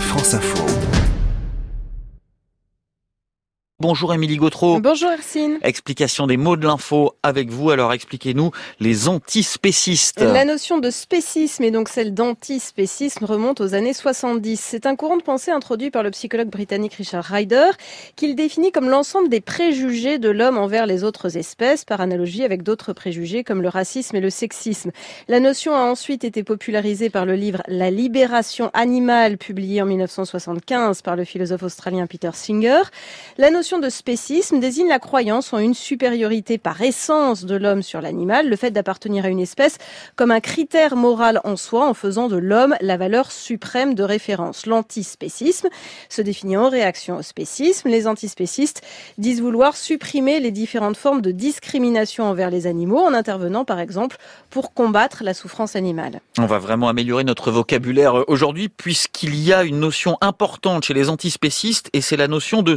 France Info. Bonjour Émilie Gautreau. Bonjour Ersine. Explication des mots de l'info avec vous. Alors expliquez-nous les antispécistes. La notion de spécisme et donc celle d'antispécisme remonte aux années 70. C'est un courant de pensée introduit par le psychologue britannique Richard Ryder qu'il définit comme l'ensemble des préjugés de l'homme envers les autres espèces par analogie avec d'autres préjugés comme le racisme et le sexisme. La notion a ensuite été popularisée par le livre La libération animale publié en 1975 par le philosophe australien Peter Singer. La notion de spécisme désigne la croyance en une supériorité par essence de l'homme sur l'animal, le fait d'appartenir à une espèce comme un critère moral en soi en faisant de l'homme la valeur suprême de référence. L'antispécisme se définit en réaction au spécisme. Les antispécistes disent vouloir supprimer les différentes formes de discrimination envers les animaux en intervenant par exemple pour combattre la souffrance animale. On va vraiment améliorer notre vocabulaire aujourd'hui puisqu'il y a une notion importante chez les antispécistes et c'est la notion de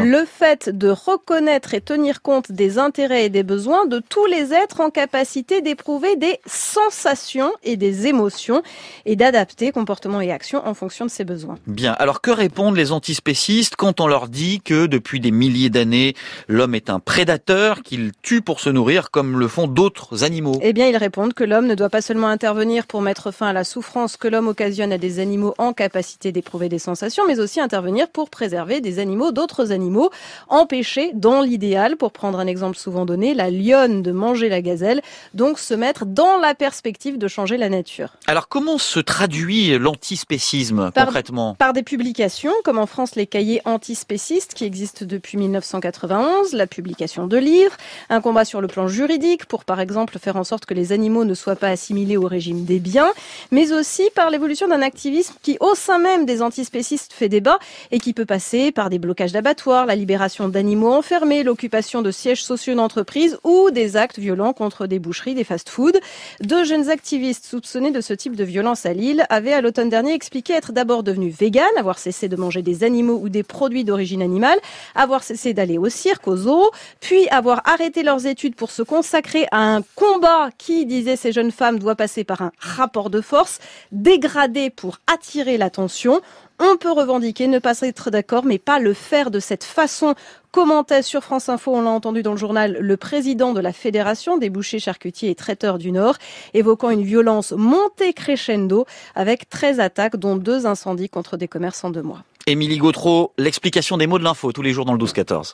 le fait de reconnaître et tenir compte des intérêts et des besoins de tous les êtres en capacité d'éprouver des sensations et des émotions et d'adapter comportement et action en fonction de ses besoins. Bien, alors que répondent les antispécistes quand on leur dit que depuis des milliers d'années, l'homme est un prédateur qu'il tue pour se nourrir comme le font d'autres animaux? Eh bien, ils répondent que l'homme ne doit pas seulement intervenir pour mettre fin à la souffrance que l'homme occasionne à des animaux en capacité d'éprouver des sensations, mais aussi intervenir pour préserver des animaux d'autres animaux, empêcher, dans l'idéal, pour prendre un exemple souvent donné, la lionne de manger la gazelle, donc se mettre dans la perspective de changer la nature. Alors comment se traduit l'antispécisme concrètement? Par des publications, comme en France les cahiers antispécistes qui existent depuis 1991, la publication de livres, un combat sur le plan juridique pour par exemple faire en sorte que les animaux ne soient pas assimilés au régime des biens, mais aussi par l'évolution d'un activisme qui au sein même des antispécistes fait débat et qui peut passer par des blocages d'abattoirs, la libération d'animaux enfermés, l'occupation de sièges sociaux d'entreprise ou des actes violents contre des boucheries, des fast-foods. Deux jeunes activistes soupçonnés de ce type de violence à Lille avaient à l'automne dernier expliqué être d'abord devenus véganes, avoir cessé de manger des animaux ou des produits d'origine animale, avoir cessé d'aller au cirque, aux zoos, puis avoir arrêté leurs études pour se consacrer à un combat qui, disaient ces jeunes femmes, doit passer par un rapport de force dégradé pour attirer l'attention. On peut revendiquer, ne pas être d'accord, mais pas le faire de cette façon. Commentait sur France Info, on l'a entendu dans le journal, le président de la Fédération des bouchers, charcutiers et traiteurs du Nord, évoquant une violence montée crescendo avec 13 attaques, dont deux incendies contre des commerçants de mois. Émilie Gautreau, l'explication des mots de l'info tous les jours dans le 12-14.